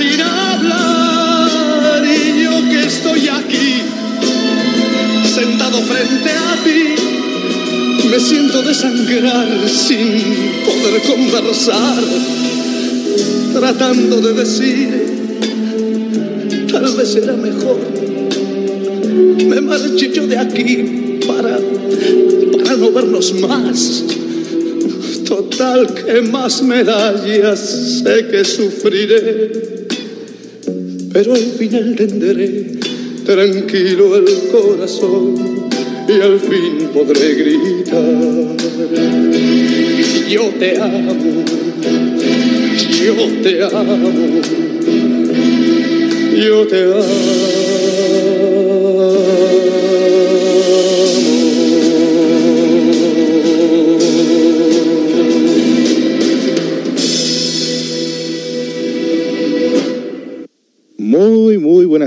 sin hablar y yo que estoy aquí sentado frente a ti me siento desangrar sin poder conversar tratando de decir tal vez será mejor me marche yo de aquí para para no vernos más. Total que más medallas sé que sufriré, pero al final tendré tranquilo el corazón y al fin podré gritar. Yo te amo, yo te amo, yo te amo.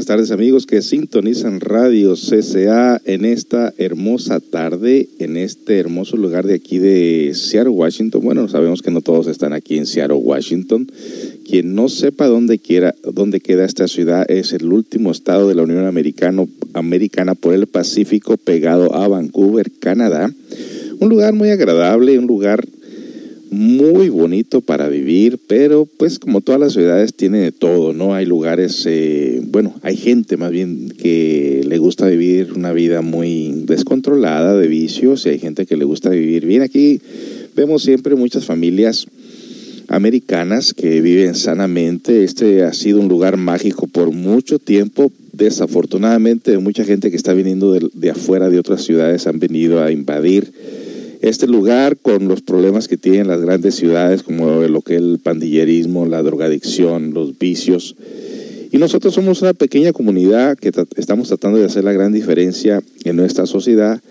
Buenas tardes amigos que sintonizan Radio CCA en esta hermosa tarde, en este hermoso lugar de aquí de Seattle, Washington. Bueno, sabemos que no todos están aquí en Seattle, Washington. Quien no sepa dónde, quiera, dónde queda esta ciudad es el último estado de la Unión Americano, Americana por el Pacífico pegado a Vancouver, Canadá. Un lugar muy agradable, un lugar muy bonito para vivir, pero pues como todas las ciudades tiene de todo, ¿no? Hay lugares, eh, bueno, hay gente más bien que le gusta vivir una vida muy descontrolada de vicios y hay gente que le gusta vivir bien. Aquí vemos siempre muchas familias americanas que viven sanamente. Este ha sido un lugar mágico por mucho tiempo. Desafortunadamente, mucha gente que está viniendo de, de afuera de otras ciudades han venido a invadir Este lugar, con los problemas que tienen las grandes ciudades, como lo que es el pandillerismo, la drogadicción, los vicios. Y nosotros somos una pequeña comunidad que estamos tratando de hacer la gran diferencia en nuestra sociedad,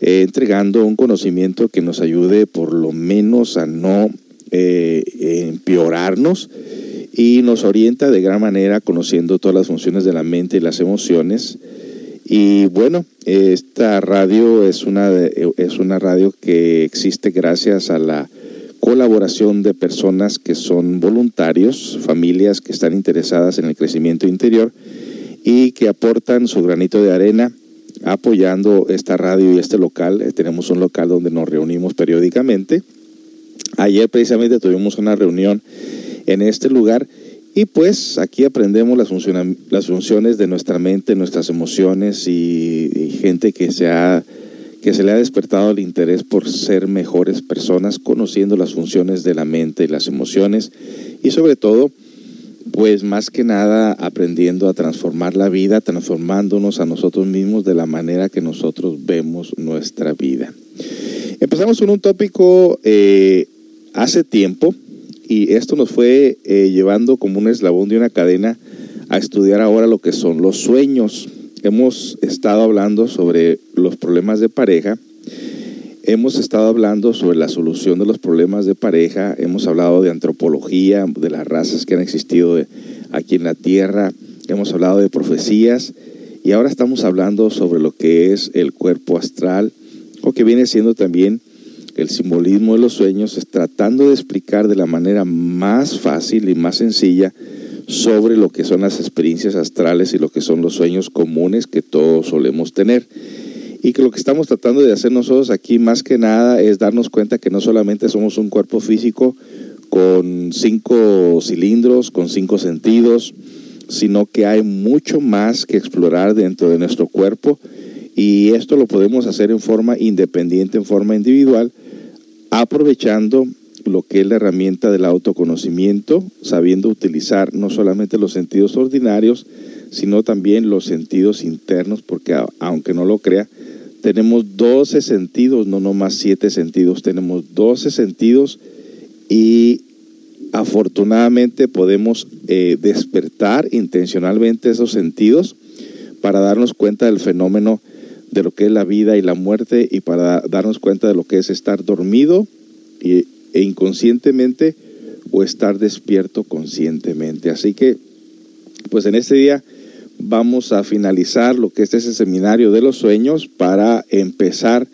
eh, entregando un conocimiento que nos ayude por lo menos a no eh, empeorarnos y nos orienta de gran manera conociendo todas las funciones de la mente y las emociones. Y bueno, esta radio es una, es una radio que existe gracias a la colaboración de personas que son voluntarios, familias que están interesadas en el crecimiento interior y que aportan su granito de arena apoyando esta radio y este local. Eh, tenemos un local donde nos reunimos periódicamente. Ayer precisamente tuvimos una reunión en este lugar y pues aquí aprendemos las, las funciones de nuestra mente, nuestras emociones y, gente que se, ha, que se le ha despertado el interés por ser mejores personas, conociendo las funciones de la mente y las emociones y sobre todo, pues más que nada aprendiendo a transformar la vida, transformándonos a nosotros mismos de la manera que nosotros vemos nuestra vida. Empezamos con un tópico eh, hace tiempo, y esto nos fue eh, llevando como un eslabón de una cadena a estudiar ahora lo que son los sueños. Hemos estado hablando sobre los problemas de pareja, hemos estado hablando sobre la solución de los problemas de pareja, hemos hablado de antropología, de las razas que han existido aquí en la Tierra, hemos hablado de profecías y ahora estamos hablando sobre lo que es el cuerpo astral o que viene siendo también el simbolismo de los sueños es tratando de explicar de la manera más fácil y más sencilla sobre lo que son las experiencias astrales y lo que son los sueños comunes que todos solemos tener. Y que lo que estamos tratando de hacer nosotros aquí más que nada es darnos cuenta que no solamente somos un cuerpo físico con cinco cilindros, con cinco sentidos, sino que hay mucho más que explorar dentro de nuestro cuerpo y esto lo podemos hacer en forma independiente, en forma individual, aprovechando lo que es la herramienta del autoconocimiento, sabiendo utilizar no solamente los sentidos ordinarios, sino también los sentidos internos, porque aunque no lo crea, tenemos 12 sentidos, no nomás 7 sentidos, tenemos 12 sentidos y afortunadamente podemos eh, despertar intencionalmente esos sentidos para darnos cuenta del fenómeno de lo que es la vida y la muerte y para darnos cuenta de lo que es estar dormido y, e inconscientemente o estar despierto conscientemente. Así que, pues en este día vamos a finalizar lo que es ese seminario de los sueños para empezar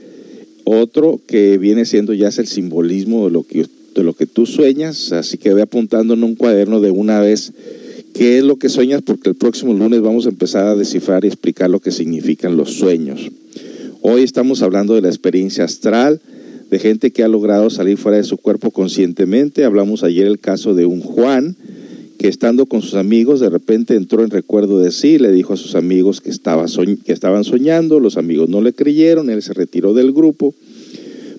otro que viene siendo ya es el simbolismo de lo que, de lo que tú sueñas. Así que voy apuntando en un cuaderno de una vez qué es lo que sueñas, porque el próximo lunes vamos a empezar a descifrar y explicar lo que significan los sueños. Hoy estamos hablando de la experiencia astral, de gente que ha logrado salir fuera de su cuerpo conscientemente. Hablamos ayer el caso de un Juan que estando con sus amigos de repente entró en recuerdo de sí, le dijo a sus amigos que, estaba que estaban soñando, los amigos no le creyeron, él se retiró del grupo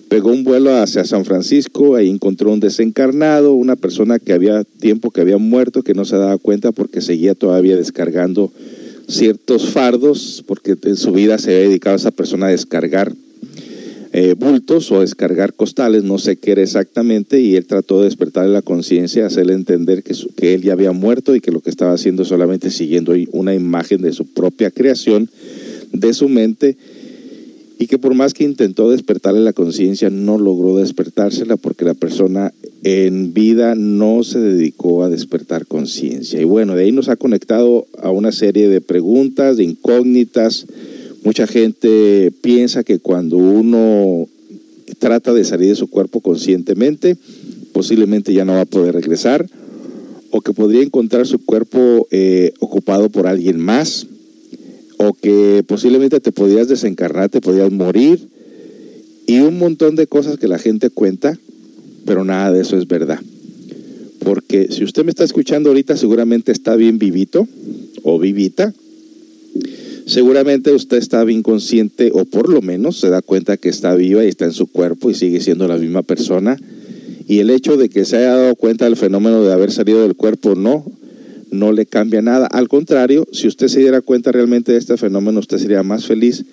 pegó un vuelo hacia San Francisco, ahí encontró un desencarnado, una persona que había tiempo que había muerto, que no se daba cuenta porque seguía todavía descargando ciertos fardos, porque en su vida se había dedicado a esa persona a descargar eh, bultos o descargar costales, no sé qué era exactamente, y él trató de despertarle la conciencia, hacerle entender que, que él ya había muerto y que lo que estaba haciendo solamente siguiendo una imagen de su propia creación, de su mente, y que por más que intentó despertarle la conciencia, no logró despertársela porque la persona en vida no se dedicó a despertar conciencia. Y bueno, de ahí nos ha conectado a una serie de preguntas, de incógnitas. Mucha gente piensa que cuando uno trata de salir de su cuerpo conscientemente, posiblemente ya no va a poder regresar, o que podría encontrar su cuerpo eh, ocupado por alguien más, o que posiblemente te podías desencarnar, te podías morir y un montón de cosas que la gente cuenta, pero nada de eso es verdad. Porque si usted me está escuchando ahorita, seguramente está bien vivito o vivita. Seguramente usted está bien consciente o por lo menos se da cuenta que está viva y está en su cuerpo y sigue siendo la misma persona. Y el hecho de que se haya dado cuenta del fenómeno de haber salido del cuerpo no no le cambia nada. Al contrario, si usted se diera cuenta realmente de este fenómeno, usted sería más feliz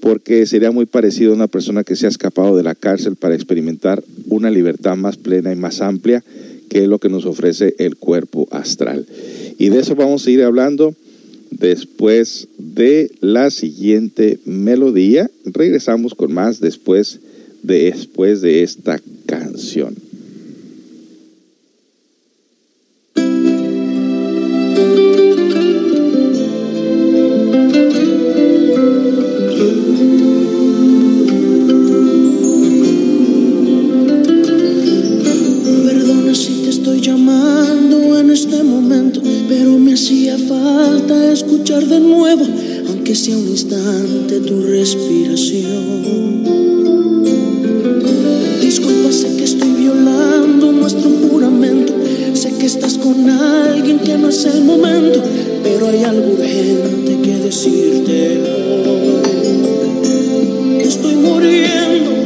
porque sería muy parecido a una persona que se ha escapado de la cárcel para experimentar una libertad más plena y más amplia, que es lo que nos ofrece el cuerpo astral. Y de eso vamos a ir hablando después de la siguiente melodía. Regresamos con más después de, después de esta canción. De nuevo, aunque sea un instante, tu respiración. Disculpa, sé que estoy violando nuestro juramento. Sé que estás con alguien que no es el momento, pero hay algo urgente que decirte Estoy muriendo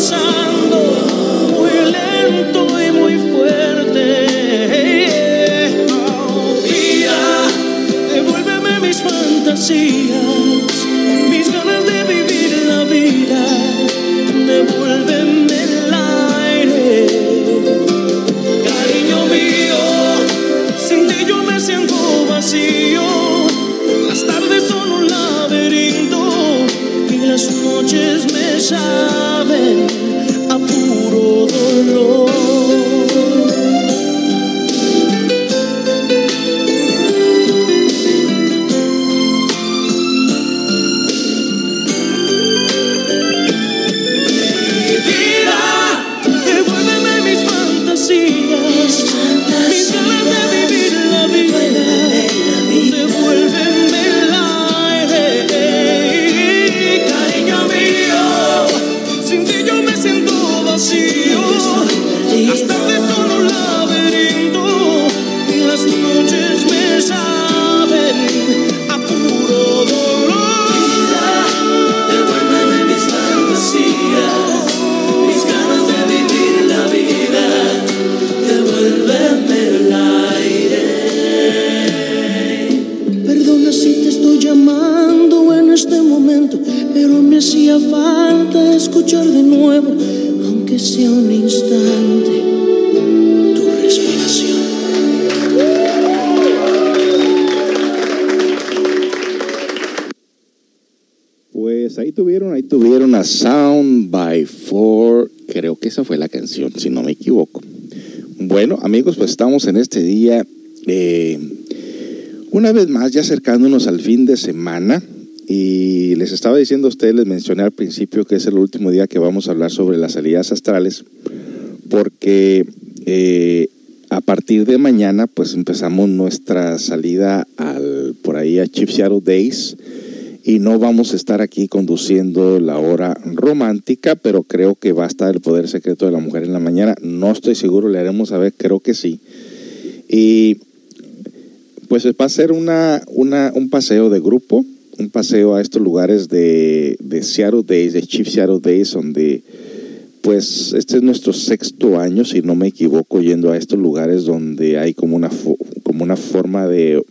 muriendo, amigos, pues estamos en este día, eh, una vez más, ya acercándonos al fin de semana. Y les estaba diciendo a ustedes, les mencioné al principio que es el último día que vamos a hablar sobre las salidas astrales, porque eh, a partir de mañana pues empezamos nuestra salida al, por ahí a Chief Shadow Days y no vamos a estar aquí conduciendo la hora romántica, pero creo que va a estar el poder secreto de la mujer en la mañana. No estoy seguro, le haremos saber, creo que sí. Y pues va a ser una, una, un paseo de grupo un paseo a estos lugares de, de Seattle Days, de Chief Seattle Days, donde pues este es nuestro sexto año, si no me equivoco, yendo a estos lugares donde hay como una, como una forma de,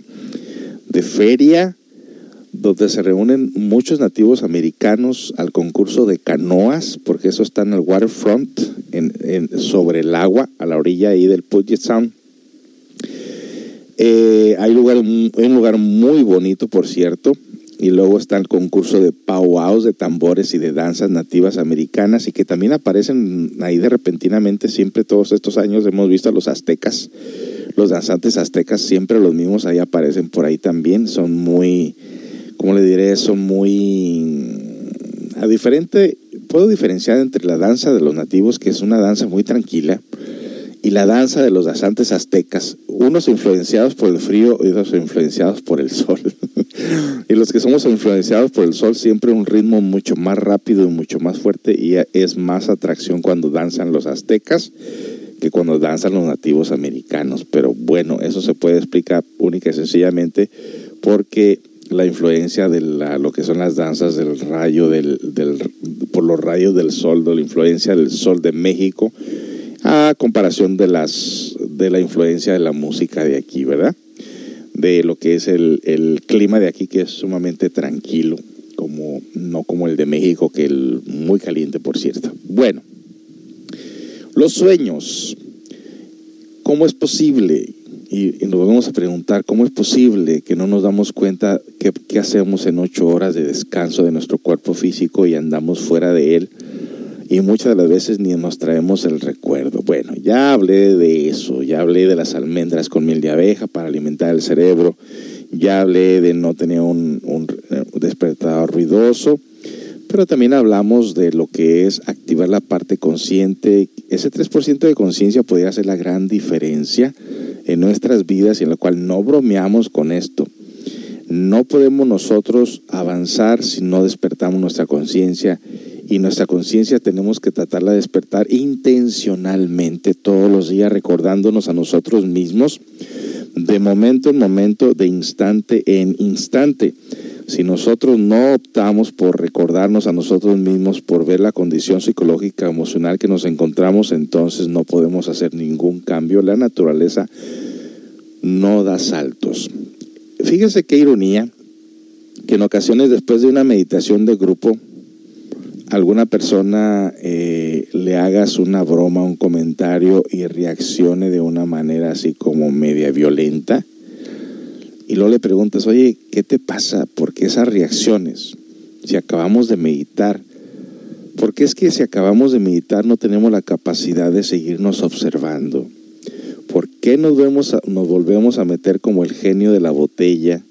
de feria, donde se reúnen muchos nativos americanos al concurso de canoas, porque eso está en el waterfront, sobre el agua, a la orilla ahí del Puget Sound. Eh, hay, lugar, un lugar muy bonito, por cierto. Y luego está el concurso de powwows, de tambores y de danzas nativas americanas y que también aparecen ahí de repentinamente. Siempre todos estos años hemos visto a los aztecas, los danzantes aztecas, siempre los mismos ahí aparecen por ahí también. Son muy, ¿cómo le diré? Son muy... A diferente, puedo diferenciar entre la danza de los nativos, que es una danza muy tranquila, y la danza de los danzantes aztecas, unos influenciados por el frío y otros influenciados por el sol. y los que somos influenciados por el sol, siempre un ritmo mucho más rápido y mucho más fuerte y es más atracción cuando danzan los aztecas que cuando danzan los nativos americanos. Pero bueno, eso se puede explicar única y sencillamente porque la influencia de lo que son las danzas del rayo, del, por los rayos del sol, de la influencia del sol de México, a comparación de, las, de la influencia de la música de aquí, ¿verdad? De lo que es el, el clima de aquí, que es sumamente tranquilo, como, no como el de México, que es muy caliente, por cierto. Bueno, los sueños. ¿Cómo es posible? Y, nos vamos a preguntar, ¿cómo es posible que no nos damos cuenta qué, qué hacemos en ocho horas de descanso de nuestro cuerpo físico y andamos fuera de él? y muchas de las veces ni nos traemos el recuerdo. Bueno, ya hablé de eso, ya hablé de las almendras con miel de abeja para alimentar el cerebro, ya hablé de no tener un, despertador ruidoso, pero también hablamos de lo que es activar la parte consciente. Ese 3% de conciencia podría hacer la gran diferencia en nuestras vidas y en la cual no bromeamos con esto. No podemos nosotros avanzar si no despertamos nuestra conciencia y nuestra conciencia tenemos que tratarla de despertar intencionalmente todos los días, recordándonos a nosotros mismos de momento en momento, de instante en instante. Si nosotros no optamos por recordarnos a nosotros mismos, por ver la condición psicológica, emocional que nos encontramos, entonces no podemos hacer ningún cambio. La naturaleza no da saltos. Fíjense qué ironía que en ocasiones después de una meditación de grupo, alguna persona eh, le hagas una broma, un comentario y reaccione de una manera así como media violenta. Y luego le preguntas, oye, ¿qué te pasa? ¿Por qué esas reacciones? Si acabamos de meditar. Porque es que si acabamos de meditar no tenemos la capacidad de seguirnos observando. ¿Por qué nos, vemos nos volvemos a meter como el genio de la botella?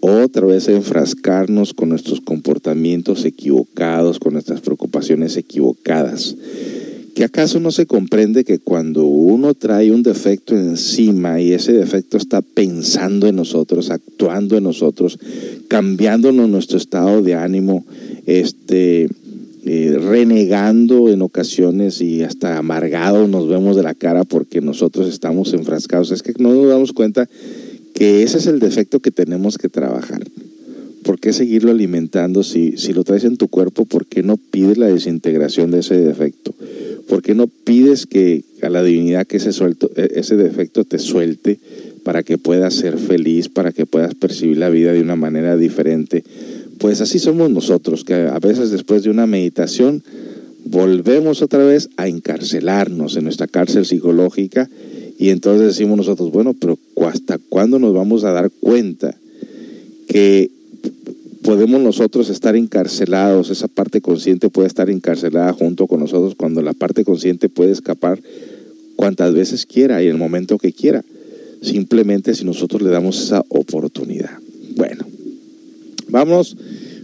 otra vez enfrascarnos con nuestros comportamientos equivocados, con nuestras preocupaciones equivocadas. ¿Que acaso no se comprende que cuando uno trae un defecto encima y ese defecto está pensando en nosotros, actuando en nosotros, cambiándonos nuestro estado de ánimo, este, eh, renegando en ocasiones y hasta amargado nos vemos de la cara porque nosotros estamos enfrascados? Es que no nos damos cuenta que ese es el defecto que tenemos que trabajar. ¿Por qué seguirlo alimentando si, si lo traes en tu cuerpo? ¿Por qué no pides la desintegración de ese defecto? ¿Por qué no pides que a la divinidad que ese, suelto, e, ese defecto te suelte para que puedas ser feliz, para que puedas percibir la vida de una manera diferente? Pues así somos nosotros, que a veces después de una meditación volvemos otra vez a encarcelarnos en nuestra cárcel psicológica y entonces decimos nosotros, bueno, pero ¿hasta cuándo nos vamos a dar cuenta que podemos nosotros estar encarcelados, esa parte consciente puede estar encarcelada junto con nosotros cuando la parte consciente puede escapar cuantas veces quiera y en el momento que quiera, simplemente si nosotros le damos esa oportunidad. Bueno, vamos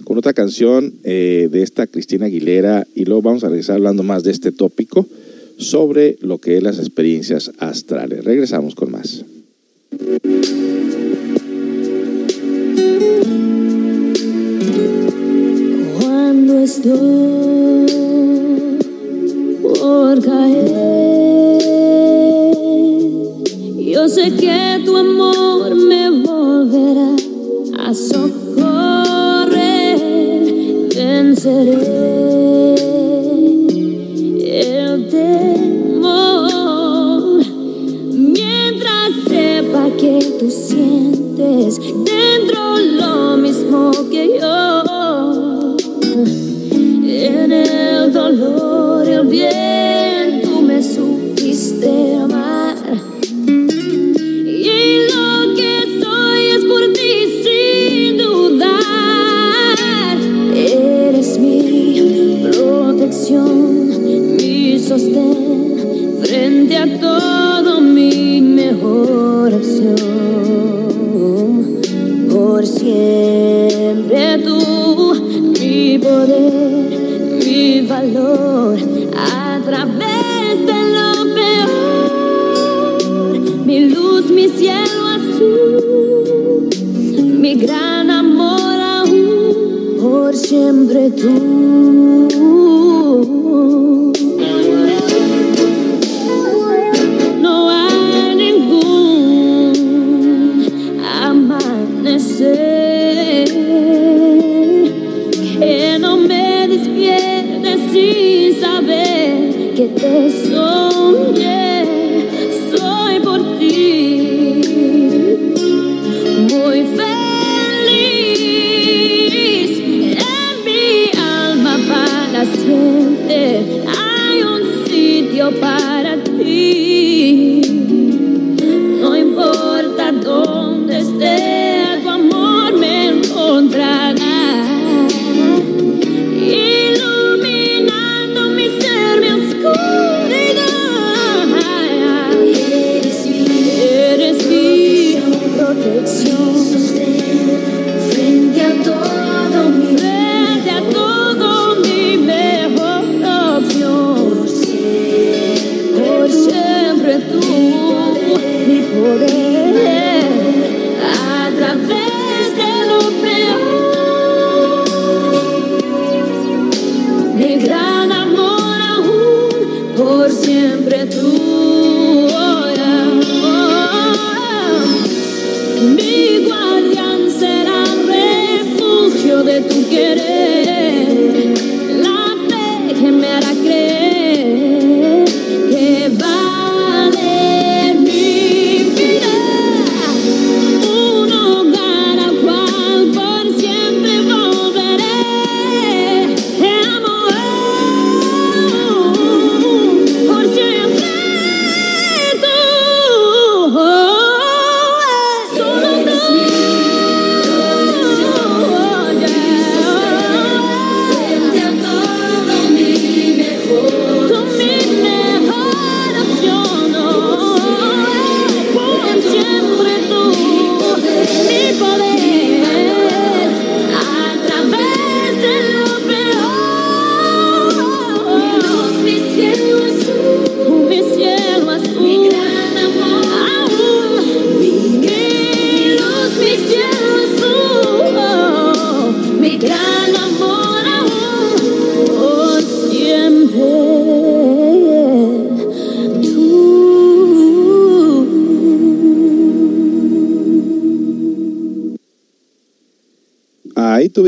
con otra canción eh, de esta Cristina Aguilera y luego vamos a regresar hablando más de este tópico sobre lo que es las experiencias astrales. Regresamos con más. Estoy por caer, yo sé que tu amor me volverá a socorrer, venceré.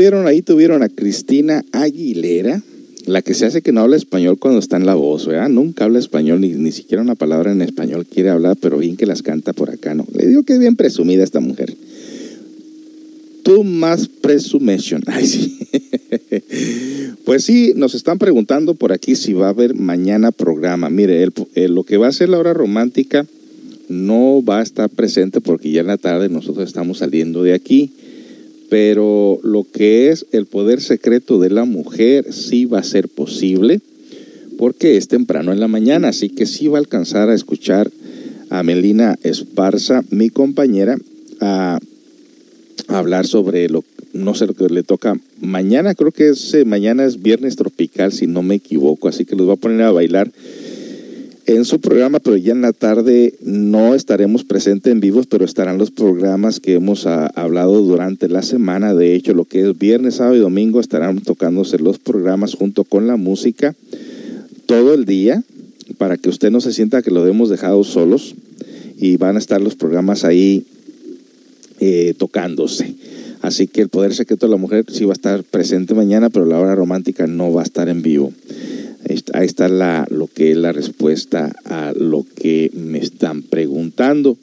Ahí tuvieron, ahí tuvieron a Cristina Aguilera, la que se hace que no habla español cuando está en la voz, ¿verdad? Nunca habla español, ni, ni siquiera una palabra en español quiere hablar, pero bien que las canta por acá, ¿no? Le digo que es bien presumida esta mujer. Tú más presumation. Ay, sí. Pues sí, nos están preguntando por aquí si va a haber mañana programa. Mire, el- lo que va a ser la hora romántica no va a estar presente porque ya en la tarde nosotros estamos saliendo de aquí. Pero lo que es el poder secreto de la mujer sí va a ser posible porque es temprano en la mañana, así que sí va a alcanzar a escuchar a Melina Esparza, mi compañera, a hablar sobre lo no sé lo que le toca mañana, creo que es mañana es viernes tropical si no me equivoco, así que los va a poner a bailar en su programa, pero ya en la tarde no estaremos presentes en vivos, pero estarán los programas que hemos ah, hablado durante la semana. De hecho, lo que es viernes, sábado y domingo estarán tocándose los programas junto con la música todo el día para que usted no se sienta que lo hemos dejado solos y van a estar los programas ahí eh, tocándose. Así que el poder secreto de la mujer sí va a estar presente mañana, pero la hora romántica no va a estar en vivo. Ahí está- la, lo que es la respuesta a lo que me están preguntando.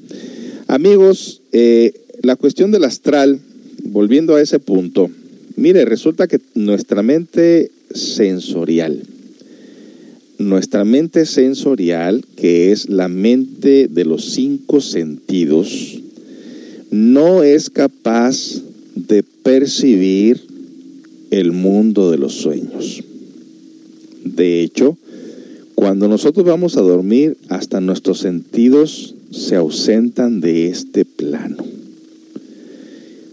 Amigos, eh, la cuestión del astral, volviendo a ese punto, mire, resulta que nuestra mente sensorial, nuestra mente sensorial, que es la mente de los cinco sentidos, no es capaz de percibir el mundo de los sueños. De hecho, cuando nosotros vamos a dormir, hasta nuestros sentidos se ausentan de este plano.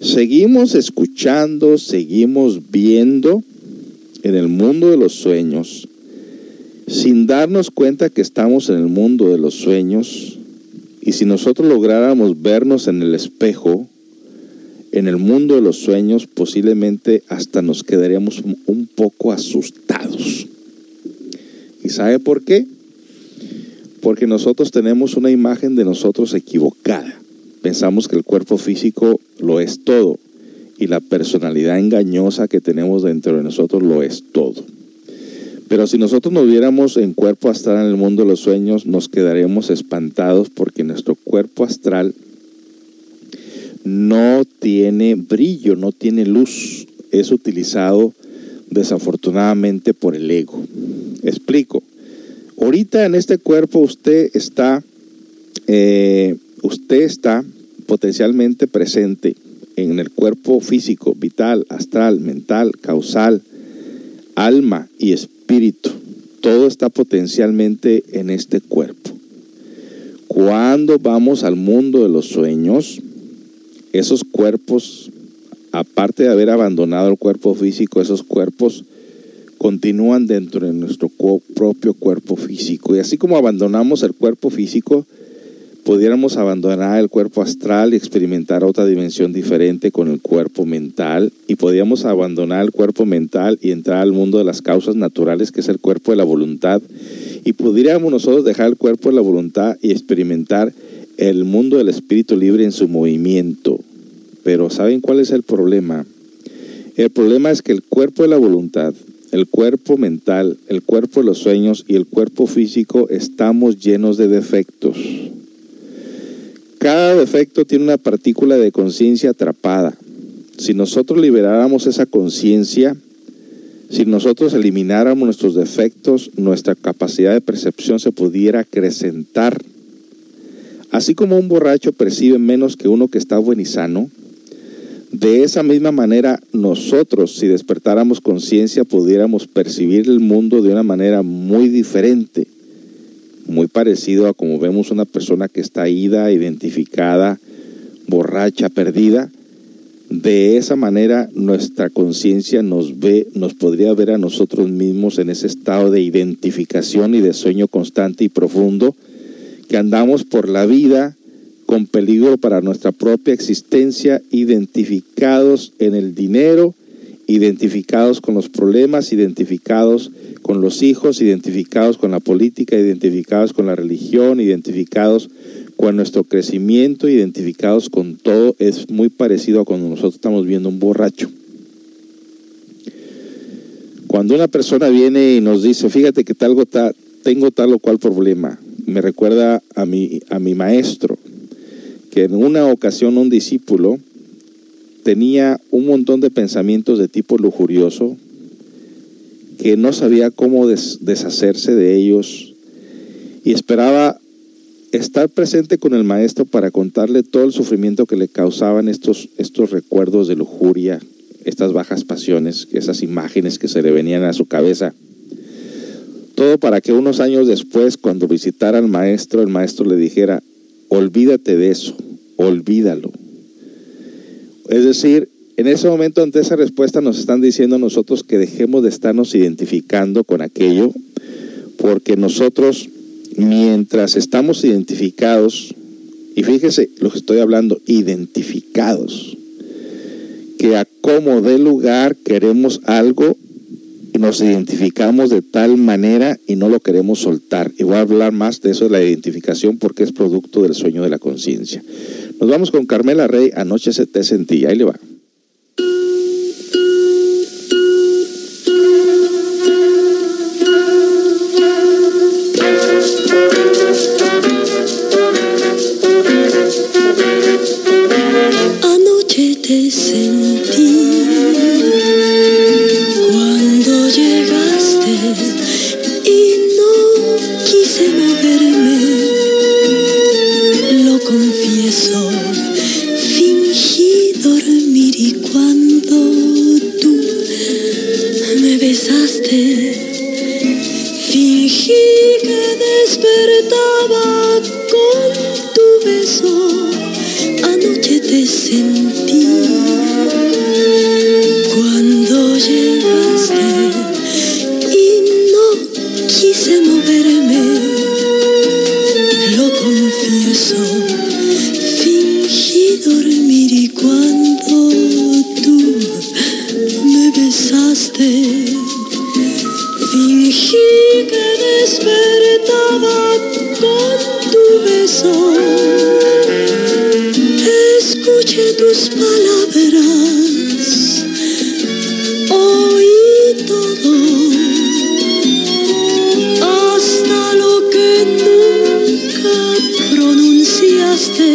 Seguimos escuchando, seguimos viendo en el mundo de los sueños, sin darnos cuenta que estamos en el mundo de los sueños, y si nosotros lográramos vernos en el espejo, en el mundo de los sueños, posiblemente hasta nos quedaríamos un poco asustados. ¿Y sabe por qué? Porque nosotros tenemos una imagen de nosotros equivocada. Pensamos que el cuerpo físico lo es todo y la personalidad engañosa que tenemos dentro de nosotros lo es todo. Pero si nosotros nos viéramos en cuerpo astral en el mundo de los sueños, nos quedaríamos espantados porque nuestro cuerpo astral no tiene brillo, no tiene luz. Es utilizado desafortunadamente por el ego. Explico. Ahorita en este cuerpo usted está, eh, usted está potencialmente presente en el cuerpo físico, vital, astral, mental, causal, alma y espíritu. Todo está potencialmente en este cuerpo. Cuando vamos al mundo de los sueños, esos cuerpos, aparte de haber abandonado el cuerpo físico, esos cuerpos continúan dentro de nuestro propio cuerpo físico. Y así como abandonamos el cuerpo físico, pudiéramos abandonar el cuerpo astral y experimentar otra dimensión diferente con el cuerpo mental. Y podríamos abandonar el cuerpo mental y entrar al mundo de las causas naturales, que es el cuerpo de la voluntad. Y pudiéramos nosotros dejar el cuerpo de la voluntad y experimentar el mundo del espíritu libre en su movimiento. Pero ¿saben cuál es el problema? El problema es que el cuerpo de la voluntad, el cuerpo mental, el cuerpo de los sueños y el cuerpo físico estamos llenos de defectos. Cada defecto tiene una partícula de conciencia atrapada. Si nosotros liberáramos esa conciencia, si nosotros elimináramos nuestros defectos, nuestra capacidad de percepción se pudiera acrecentar. Así como un borracho percibe menos que uno que está buen y sano, de esa misma manera nosotros, si despertáramos conciencia, pudiéramos percibir el mundo de una manera muy diferente, muy parecido a como vemos una persona que está ida, identificada, borracha, perdida. De esa manera nuestra conciencia nos ve, nos podría ver a nosotros mismos en ese estado de identificación y de sueño constante y profundo que andamos por la vida con peligro para nuestra propia existencia, identificados en el dinero, identificados con los problemas, identificados con los hijos, identificados con la política, identificados con la religión, identificados con nuestro crecimiento, identificados con todo, es muy parecido a cuando nosotros estamos viendo un borracho. Cuando una persona viene y nos dice, fíjate que tal, tengo tal o cual problema, me recuerda a mi, a mi maestro, que en una ocasión un discípulo tenía un montón de pensamientos de tipo lujurioso, que no sabía cómo deshacerse de ellos y esperaba estar presente con el maestro para contarle todo el sufrimiento que le causaban estos, estos recuerdos de lujuria, estas bajas pasiones, esas imágenes que se le venían a su cabeza. Todo para que unos años después, cuando visitara al maestro, el maestro le dijera, olvídate de eso, olvídalo. Es decir, en ese momento, ante esa respuesta, nos están diciendo nosotros que dejemos de estarnos identificando con aquello, porque nosotros, mientras estamos identificados, y fíjese lo que estoy hablando, identificados, que a como de lugar queremos algo nos identificamos de tal manera y no lo queremos soltar. Y voy a hablar más de eso de la identificación porque es producto del sueño de la conciencia. Nos vamos con Carmela Rey, anoche se te sentía, ahí le va. anoche te sentí. Cuando llegaste y no quise moverme, lo confieso, fingí dormir y cuando tú me besaste, fingí que despertaba con tu beso. Tus palabras, oí todo, hasta lo que nunca pronunciaste.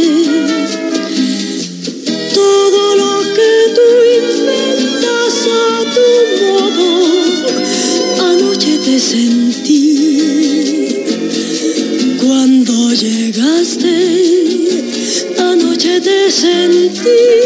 Todo lo que tú inventas a tu modo, anoche te sentí. Cuando llegaste, anoche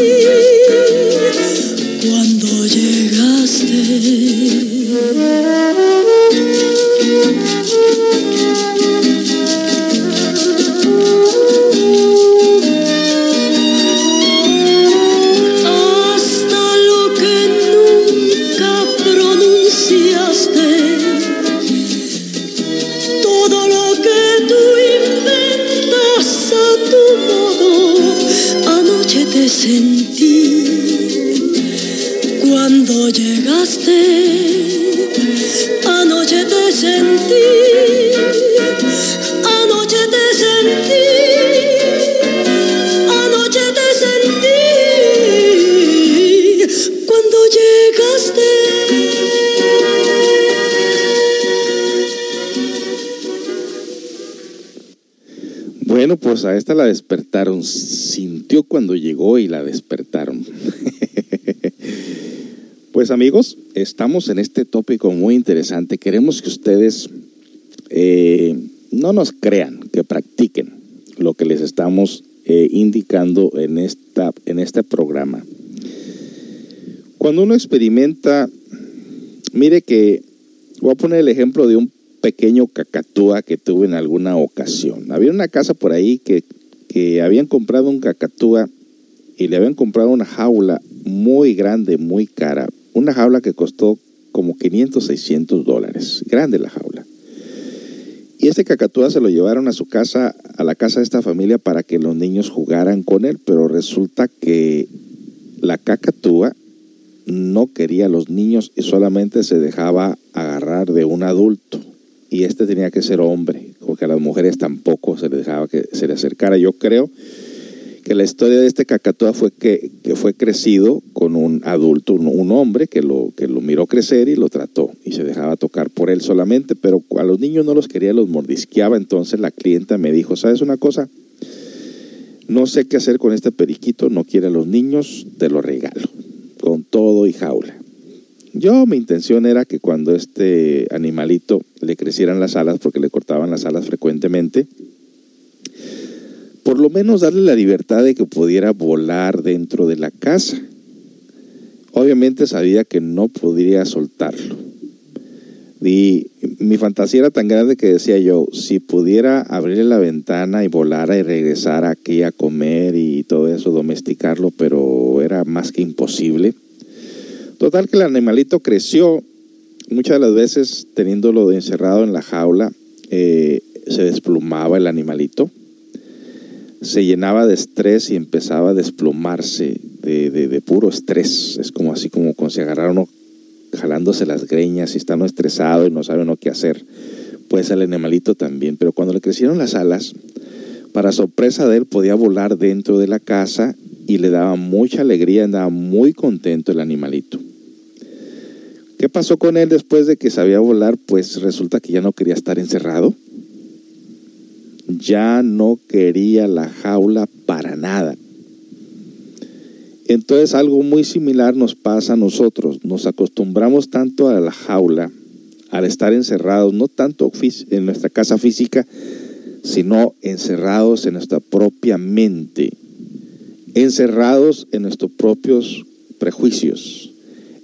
Sintió cuando llegó y la despertaron. pues amigos, estamos en este tópico muy interesante. Queremos que ustedes eh, no nos crean, que practiquen lo que les estamos eh, indicando en, esta, en este programa. Cuando uno experimenta, mire que voy a poner el ejemplo de un pequeño cacatúa que tuve en alguna ocasión. Había una casa por ahí que, que habían comprado un cacatúa y le habían comprado una jaula muy grande, muy cara. Una jaula que costó como 500, 600 dólares. Grande la jaula. Y este cacatúa se lo llevaron a su casa, a la casa de esta familia para que los niños jugaran con él, pero resulta que la cacatúa no quería a los niños y solamente se dejaba agarrar de un adulto. Y este tenía que ser hombre, porque a las mujeres tampoco se les dejaba que se le acercara. Yo creo que la historia de este cacatúa fue que, fue crecido con un adulto, un, un, hombre que lo, que lo miró crecer y lo trató y se dejaba tocar por él solamente, pero a los niños no los quería, los mordisqueaba. Entonces la clienta me dijo, ¿sabes una cosa? No sé qué hacer con este periquito, no quiere a los niños, te lo regalo, con todo y jaula. Yo, mi intención era que cuando este animalito le crecieran las alas, porque le cortaban las alas frecuentemente, por lo menos darle la libertad de que pudiera volar dentro de la casa. Obviamente sabía que no podría soltarlo. Y mi fantasía era tan grande que decía yo, si pudiera abrirle la ventana y volara y regresar aquí a comer y todo eso, domesticarlo, pero era más que imposible. Total que el animalito creció, muchas de las veces teniéndolo encerrado en la jaula, eh, se desplumaba el animalito, se llenaba de estrés y empezaba a desplumarse de, puro estrés. Es como así como cuando se agarraron jalándose las greñas y está uno estresado y no sabe uno qué hacer. Pues el animalito también, pero cuando le crecieron las alas, para sorpresa de él podía volar dentro de la casa y le daba mucha alegría, andaba muy contento el animalito. ¿Qué pasó con él después de que sabía volar? Pues resulta que ya no quería estar encerrado. Ya no quería la jaula para nada. Entonces algo muy similar nos pasa a nosotros. Nos acostumbramos tanto a la jaula, al estar encerrados, no tanto en nuestra casa física, sino encerrados en nuestra propia mente, encerrados en nuestros propios prejuicios,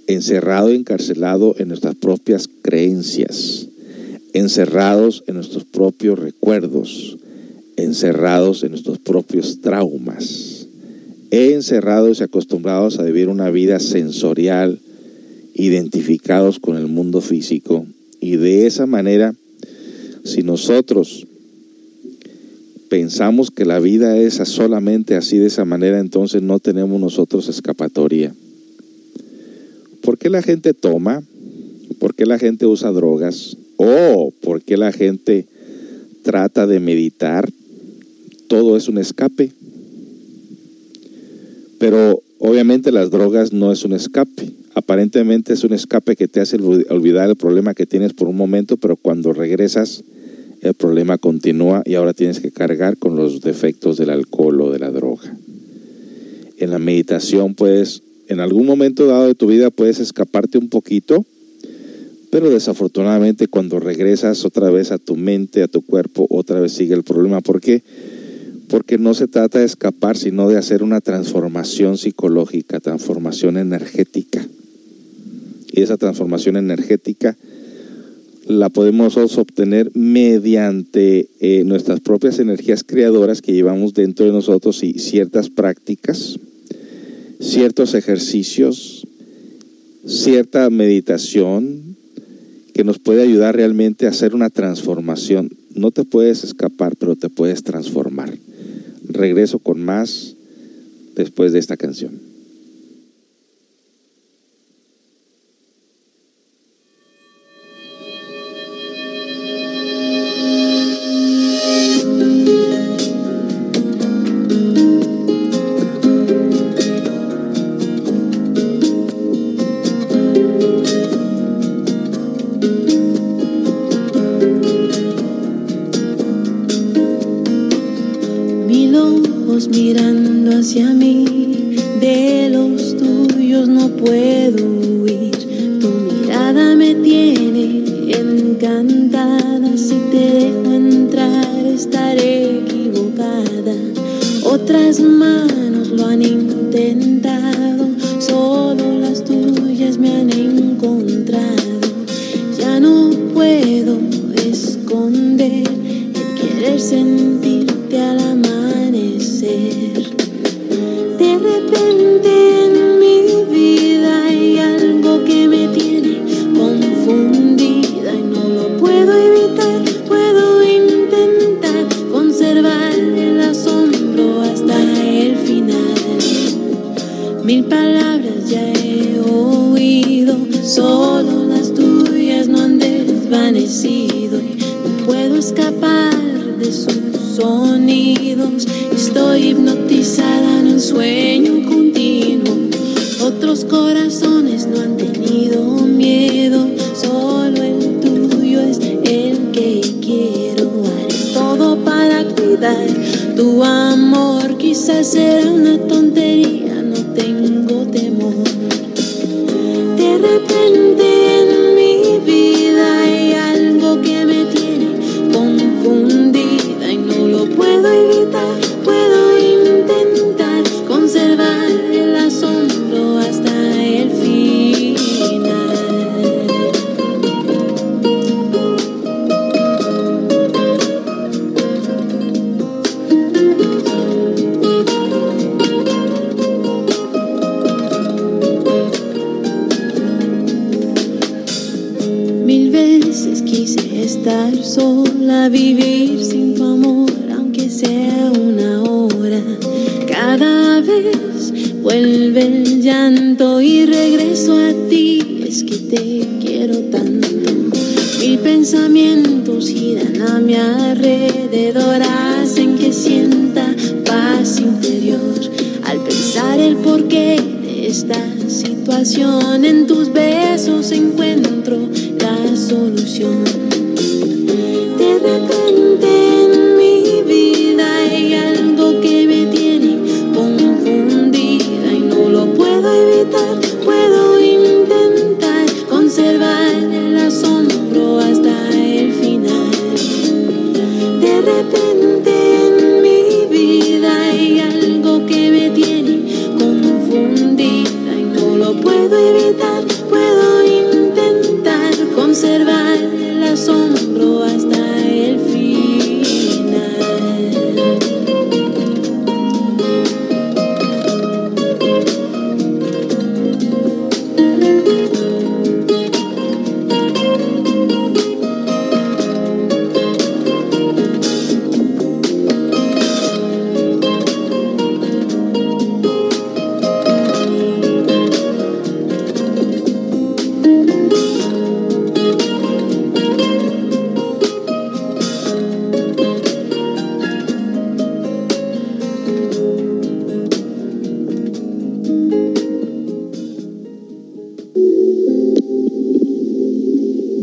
encerrado, encarcelado en nuestras propias creencias, encerrados en nuestros propios recuerdos, encerrados en nuestros propios traumas, encerrados y acostumbrados a vivir una vida sensorial, identificados con el mundo físico. Y de esa manera, si nosotros pensamos que la vida es solamente así de esa manera, entonces no tenemos nosotros escapatoria. ¿Por qué la gente toma? ¿Por qué la gente usa drogas? ¿O por qué la gente trata de meditar? Todo es un escape. Pero obviamente las drogas no es un escape. Aparentemente es un escape que te hace olvidar el problema que tienes por un momento, pero cuando regresas el problema continúa y ahora tienes que cargar con los defectos del alcohol o de la droga. En la meditación, pues, en algún momento dado de tu vida puedes escaparte un poquito, pero desafortunadamente cuando regresas otra vez a tu mente, a tu cuerpo, otra vez sigue el problema. ¿Por qué? Porque no se trata de escapar, sino de hacer una transformación psicológica, transformación energética. Y esa transformación energética la podemos obtener mediante eh, nuestras propias energías creadoras que llevamos dentro de nosotros y ciertas prácticas, ciertos ejercicios, cierta meditación que nos puede ayudar realmente a hacer una transformación. No te puedes escapar, pero te puedes transformar. Regreso con más después de esta canción. nuestros corazones no han tenido miedo, solo el tuyo es el que quiero. Haré todo para cuidar tu amor, quizás será una tontería, no tengo temor. De repente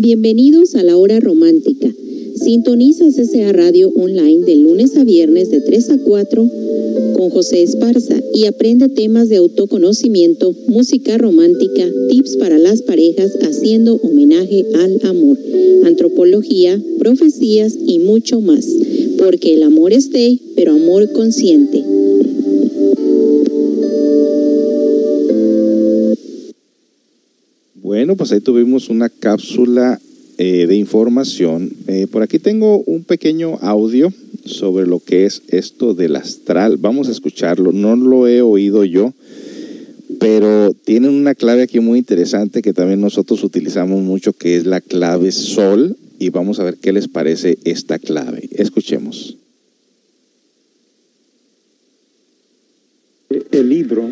Bienvenidos a la hora romántica. Sintoniza CCA Radio Online de lunes a viernes de 3 a 4 con José Esparza y aprende temas de autoconocimiento, música romántica, tips para las parejas haciendo homenaje al amor, antropología, profecías y mucho más. Porque el amor es pero amor consciente. Bueno, pues ahí tuvimos una cápsula eh, de información. Eh, por aquí tengo un pequeño audio sobre lo que es esto del astral. Vamos a escucharlo. No lo he oído yo, pero tienen una clave aquí muy interesante que también nosotros utilizamos mucho, que es la clave sol. Y vamos a ver qué les parece esta clave. Escuchemos. El libro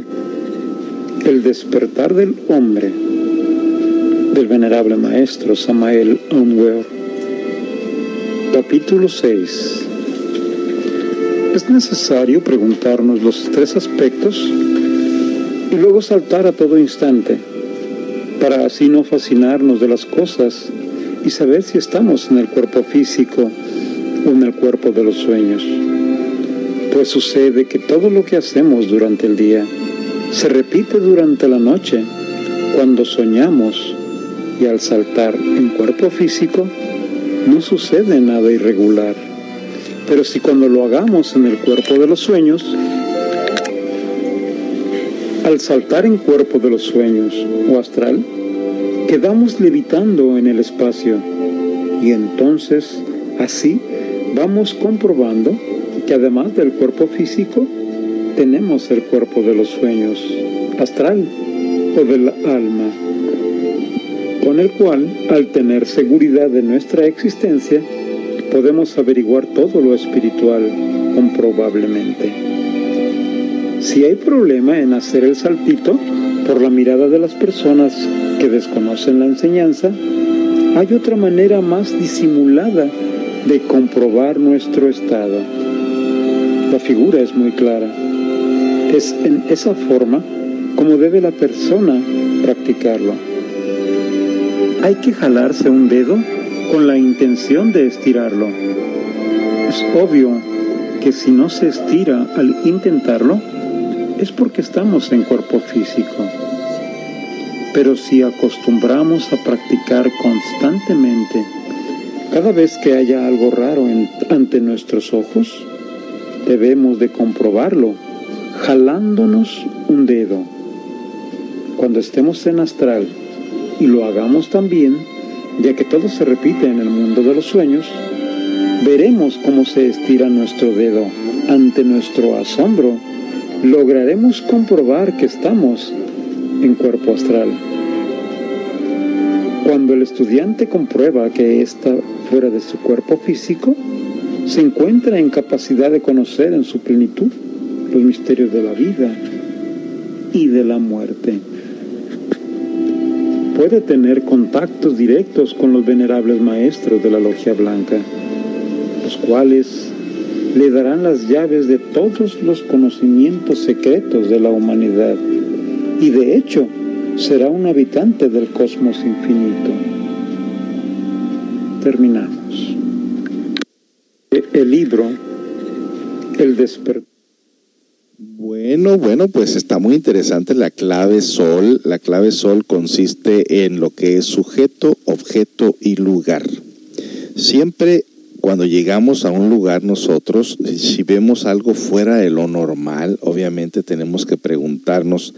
El despertar del hombre del venerable maestro Samael Unwear. Capítulo 6. Es necesario preguntarnos los tres aspectos y luego saltar a todo instante, para así no fascinarnos de las cosas y saber si estamos en el cuerpo físico o en el cuerpo de los sueños. Pues sucede que todo lo que hacemos durante el día se repite durante la noche cuando soñamos y al saltar en cuerpo físico no sucede nada irregular. Pero si cuando lo hagamos en el cuerpo de los sueños, al saltar en cuerpo de los sueños o astral, quedamos levitando en el espacio y entonces así vamos comprobando que además del cuerpo físico, tenemos el cuerpo de los sueños astral o del alma con el cual, al tener seguridad de nuestra existencia, podemos averiguar todo lo espiritual comprobablemente. Si hay problema en hacer el saltito por la mirada de las personas que desconocen la enseñanza, hay otra manera más disimulada de comprobar nuestro estado. La figura es muy clara. Es en esa forma como debe la persona practicarlo hay que jalarse un dedo con la intención de estirarlo. Es obvio que si no se estira al intentarlo, es porque estamos en cuerpo físico. Pero si acostumbramos a practicar constantemente, cada vez que haya algo raro ante nuestros ojos, debemos de comprobarlo jalándonos un dedo. Cuando estemos en astral, y lo hagamos también, ya que todo se repite en el mundo de los sueños, veremos cómo se estira nuestro dedo. Ante nuestro asombro, lograremos comprobar que estamos en cuerpo astral. Cuando el estudiante comprueba que está fuera de su cuerpo físico, se encuentra en capacidad de conocer en su plenitud los misterios de la vida y de la muerte puede tener contactos directos con los venerables maestros de la Logia Blanca, los cuales le darán las llaves de todos los conocimientos secretos de la humanidad y de hecho será un habitante del cosmos infinito. Terminamos. El libro El despertar bueno, bueno, pues está muy interesante la clave sol. La clave sol consiste en lo que es sujeto, objeto y lugar. Siempre cuando llegamos a un lugar nosotros, si vemos algo fuera de lo normal, obviamente tenemos que preguntarnos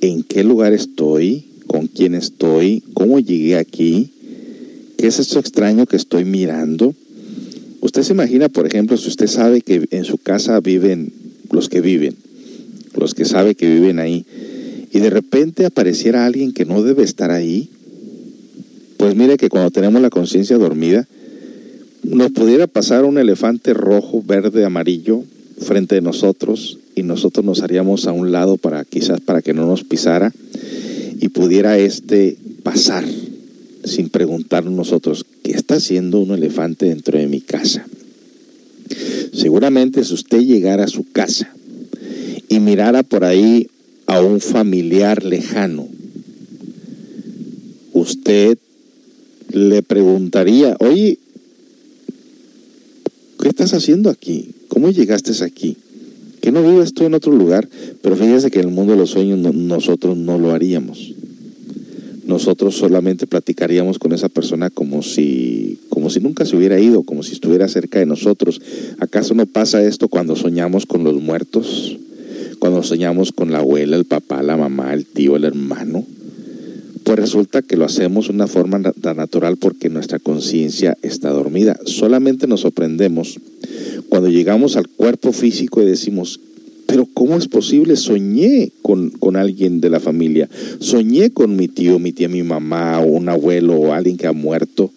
en qué lugar estoy, con quién estoy, cómo llegué aquí, qué es esto extraño que estoy mirando. Usted se imagina, por ejemplo, si usted sabe que en su casa viven los que viven, los que sabe que viven ahí, y de repente apareciera alguien que no debe estar ahí, pues mire que cuando tenemos la conciencia dormida, nos pudiera pasar un elefante rojo, verde, amarillo frente de nosotros y nosotros nos haríamos a un lado para quizás para que no nos pisara y pudiera este pasar sin preguntarnos nosotros qué está haciendo un elefante dentro de mi casa. Seguramente si usted llegara a su casa y mirara por ahí a un familiar lejano, usted le preguntaría, oye, ¿qué estás haciendo aquí? ¿Cómo llegaste aquí? Que no vives tú en otro lugar, pero fíjese que en el mundo de los sueños no- nosotros no lo haríamos. Nosotros solamente platicaríamos con esa persona como si, como si nunca se hubiera ido, como si estuviera cerca de nosotros. ¿Acaso no pasa esto cuando soñamos con los muertos? Cuando soñamos con la abuela, el papá, la mamá, el tío, el hermano. Pues resulta que lo hacemos de una forma tan natural porque nuestra conciencia está dormida. Solamente nos sorprendemos cuando llegamos al cuerpo físico y decimos, pero ¿cómo es posible? Soñé con, con alguien de la familia, soñé con mi tío, mi tía, mi mamá, o un abuelo o alguien que ha muerto,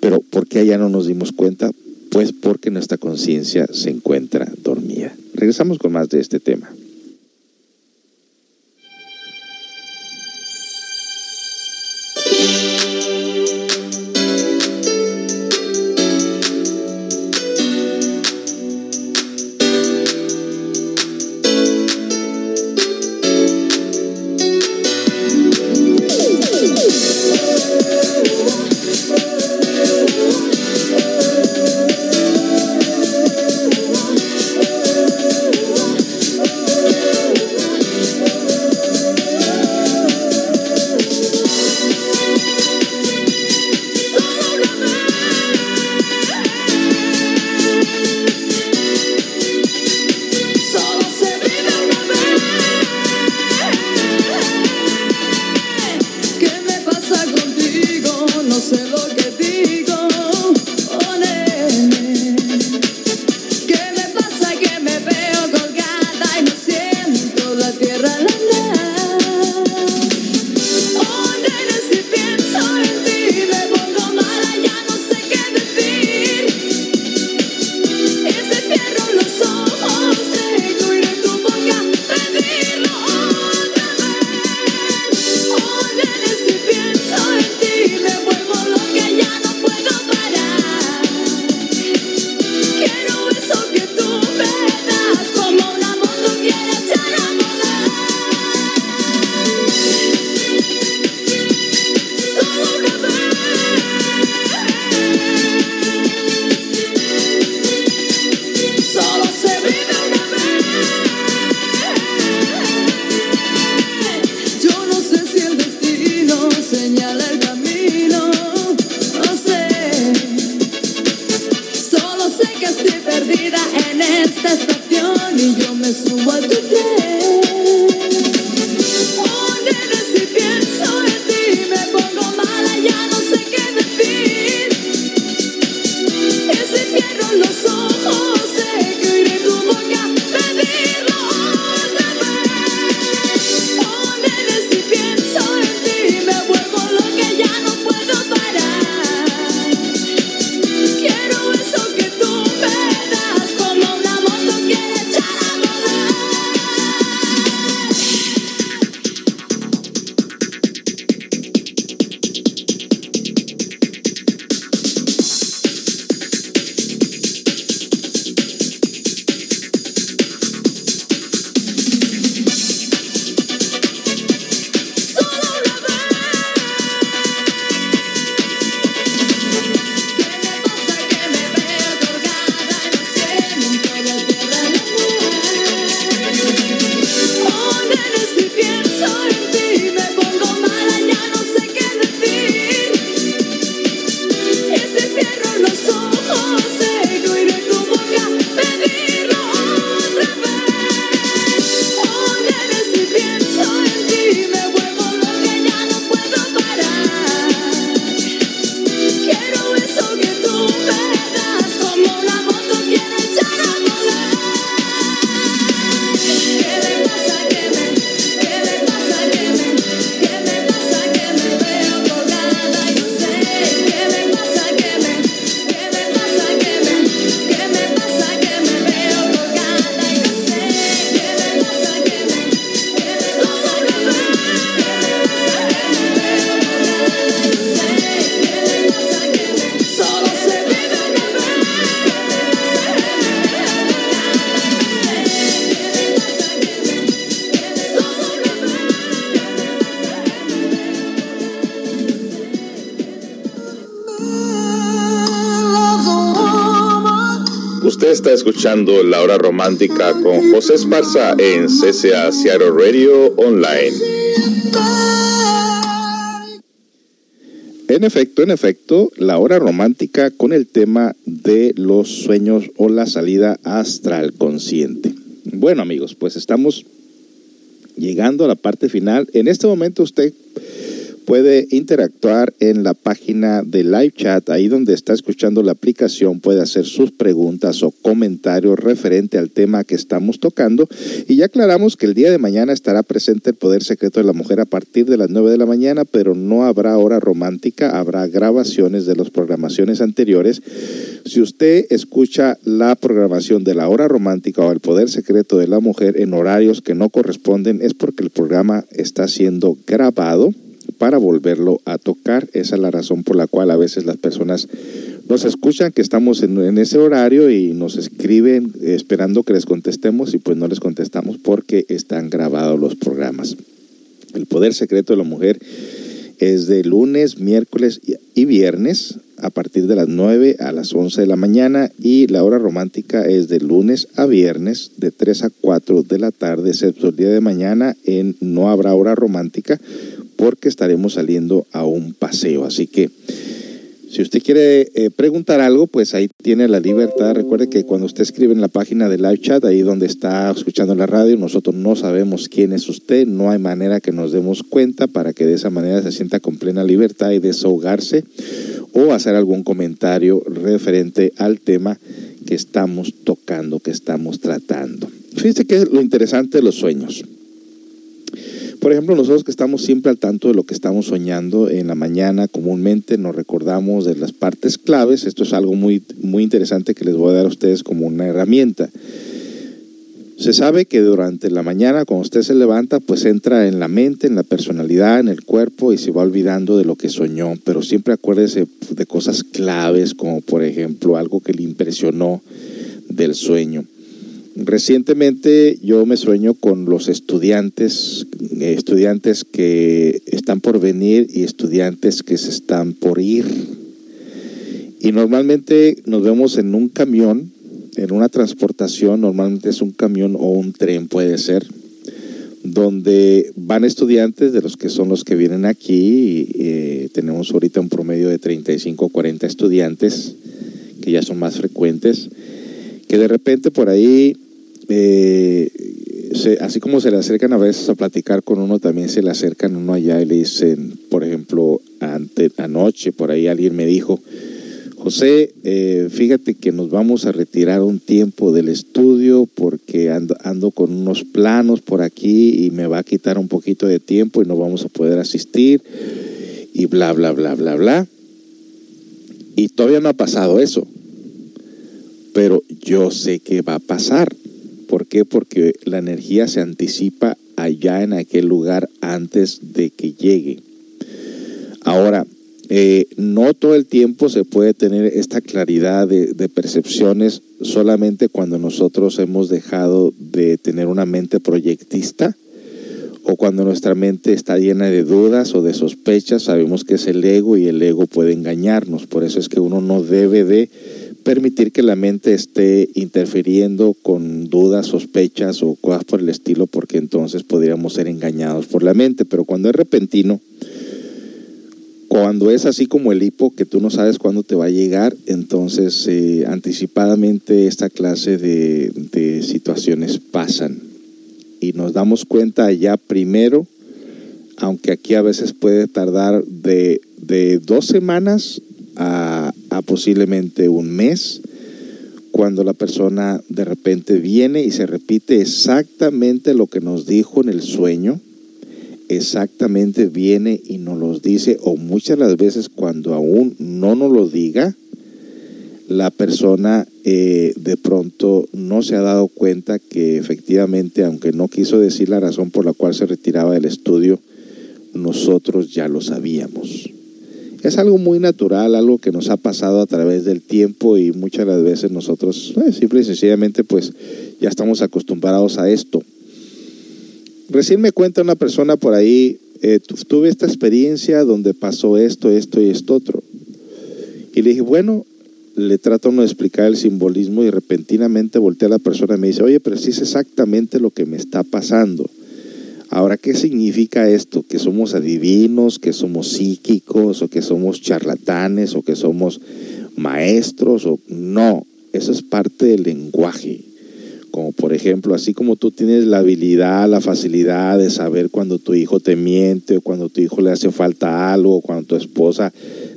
pero ¿por qué allá no nos dimos cuenta? Pues porque nuestra conciencia se encuentra dormida. Regresamos con más de este tema. Escuchando La Hora Romántica con José Esparza en CCA Seattle Radio Online. En efecto, en efecto, la hora romántica con el tema de los sueños o la salida astral consciente. Bueno amigos, pues estamos llegando a la parte final. En este momento usted puede interactuar en la página de live chat, ahí donde está escuchando la aplicación, puede hacer sus preguntas o comentarios referente al tema que estamos tocando. Y ya aclaramos que el día de mañana estará presente el Poder Secreto de la Mujer a partir de las 9 de la mañana, pero no habrá hora romántica, habrá grabaciones de las programaciones anteriores. Si usted escucha la programación de la hora romántica o el Poder Secreto de la Mujer en horarios que no corresponden, es porque el programa está siendo grabado para volverlo a tocar. Esa es la razón por la cual a veces las personas nos escuchan que estamos en, ese horario y nos escriben esperando que les contestemos y pues no les contestamos porque están grabados los programas. El poder secreto de la mujer es de lunes, miércoles y viernes a partir de las 9 a las 11 de la mañana y la hora romántica es de lunes a viernes de 3 a 4 de la tarde, excepto el día de mañana en no habrá hora romántica porque estaremos saliendo a un paseo. Así que si usted quiere eh, preguntar algo, pues ahí tiene la libertad. Recuerde que cuando usted escribe en la página de live chat, ahí donde está escuchando la radio, nosotros no sabemos quién es usted, no hay manera que nos demos cuenta para que de esa manera se sienta con plena libertad y desahogarse o hacer algún comentario referente al tema que estamos tocando, que estamos tratando. Fíjense que es lo interesante de los sueños. Por ejemplo, nosotros que estamos siempre al tanto de lo que estamos soñando en la mañana, comúnmente nos recordamos de las partes claves. Esto es algo muy, muy interesante que les voy a dar a ustedes como una herramienta. Se sabe que durante la mañana, cuando usted se levanta, pues entra en la mente, en la personalidad, en el cuerpo y se va olvidando de lo que soñó. Pero siempre acuérdese de cosas claves, como por ejemplo algo que le impresionó del sueño. Recientemente yo me sueño con los estudiantes, estudiantes que están por venir y estudiantes que se están por ir. Y normalmente nos vemos en un camión, en una transportación, normalmente es un camión o un tren puede ser, donde van estudiantes de los que son los que vienen aquí. Eh, tenemos ahorita un promedio de 35 o 40 estudiantes, que ya son más frecuentes que de repente por ahí, eh, así como se le acercan a veces a platicar con uno, también se le acercan uno allá y le dicen, por ejemplo, ante, anoche por ahí alguien me dijo, José, eh, fíjate que nos vamos a retirar un tiempo del estudio porque ando, ando con unos planos por aquí y me va a quitar un poquito de tiempo y no vamos a poder asistir y bla, bla, bla, bla, bla. Y todavía no ha pasado eso pero yo sé que va a pasar. ¿Por qué? Porque la energía se anticipa allá en aquel lugar antes de que llegue. Ahora, eh, no todo el tiempo se puede tener esta claridad de, de, percepciones solamente cuando nosotros hemos dejado de tener una mente proyectista o cuando nuestra mente está llena de dudas o de sospechas, sabemos que es el ego y el ego puede engañarnos. Por eso es que uno no debe de permitir que la mente esté interfiriendo con dudas, sospechas o cosas por el estilo, porque entonces podríamos ser engañados por la mente. Pero cuando es repentino, cuando es así como el hipo, que tú no sabes cuándo te va a llegar, entonces eh, anticipadamente esta clase de, de situaciones pasan. Y nos damos cuenta ya primero, aunque aquí a veces puede tardar de, de dos semanas a, posiblemente un mes, cuando la persona de repente viene y se repite exactamente lo que nos dijo en el sueño, exactamente viene y nos lo dice, o muchas las veces cuando aún no nos lo diga, la persona eh, de pronto no se ha dado cuenta que efectivamente, aunque no quiso decir la razón por la cual se retiraba del estudio, nosotros ya lo sabíamos es algo muy natural, algo que nos ha pasado a través del tiempo y muchas de las veces nosotros eh, simple y sencillamente pues ya estamos acostumbrados a esto. Recién me cuenta una persona por ahí, eh, tuve esta experiencia donde pasó esto, esto y esto otro. Y le dije, bueno, le trata uno de explicar el simbolismo y repentinamente voltea a la persona y me dice, oye, pero sí es exactamente lo que me está pasando. Ahora, ¿qué significa esto? ¿Que somos adivinos, que somos psíquicos, o que somos charlatanes, o que somos maestros? O... No, eso es parte del lenguaje. Como por ejemplo, así como tú tienes la habilidad, la facilidad de saber cuando tu hijo te miente, o cuando tu hijo le hace falta algo, o cuando tu esposa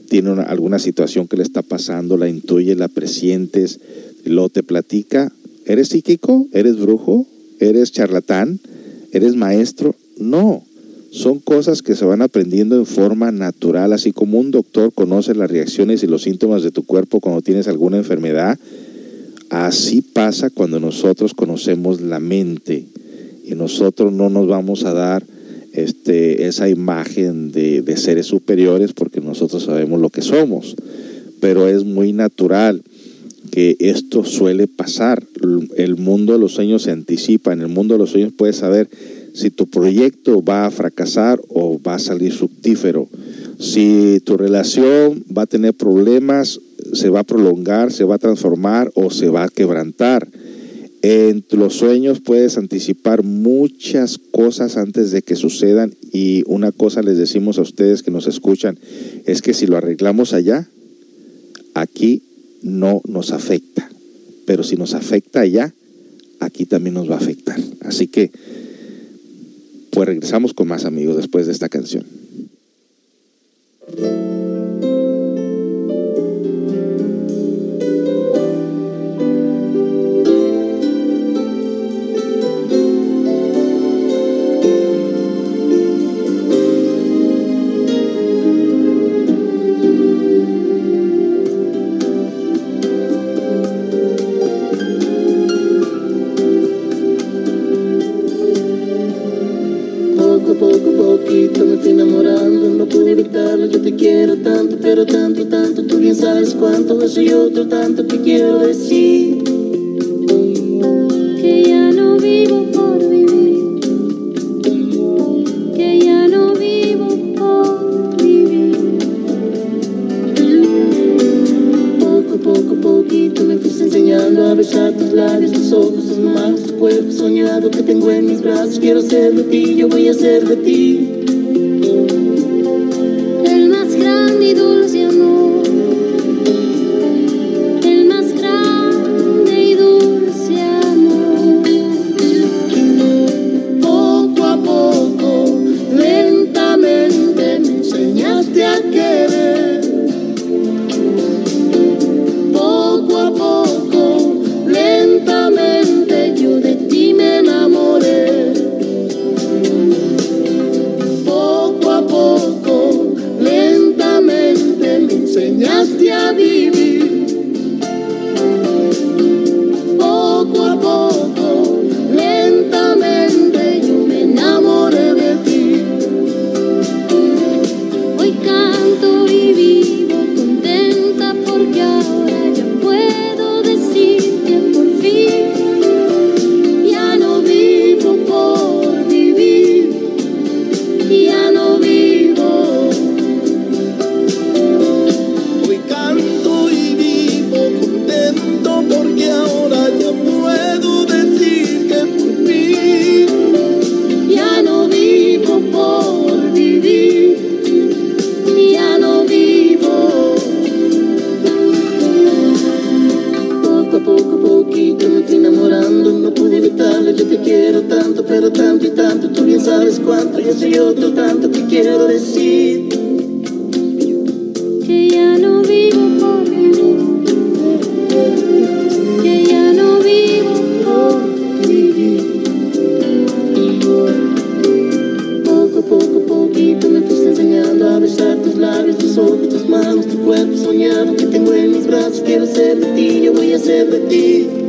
tiene una- alguna situación que le está pasando, la intuye, la presientes, luego te platica. ¿Eres psíquico? ¿Eres brujo? ¿Eres charlatán? ¿Eres maestro? No. Son cosas que se van aprendiendo en forma natural, así como un doctor conoce las reacciones y los síntomas de tu cuerpo cuando tienes alguna enfermedad. Así pasa cuando nosotros conocemos la mente y nosotros no nos vamos a dar este, esa imagen de, de seres superiores porque nosotros sabemos lo que somos, pero es muy natural que esto suele pasar. El mundo de los sueños se anticipa, en el mundo de los sueños puedes saber si tu proyecto va a fracasar o va a salir fructífero, si tu relación va a tener problemas, se va a prolongar, se va a transformar o se va a quebrantar. En los sueños puedes anticipar muchas cosas antes de que sucedan y una cosa les decimos a ustedes que nos escuchan es que si lo arreglamos allá, aquí no nos afecta, pero si nos afecta allá, aquí también nos va a afectar. Así que, pues regresamos con más amigos después de esta canción. Cuánto, eso y otro tanto que quiero decir. Yo te quiero tanto, pero tanto y tanto, tú bien sabes cuánto, yo soy otro tanto que quiero decir. que ya no vivo por vivir. Que ya no vivo por vivir. Poco a poco, poquito me fuiste enseñando a besar tus labios, tus ojos, tus manos, tu cuerpo soñado que tengo en mis brazos, quiero ser de ti, yo voy a ser de ti.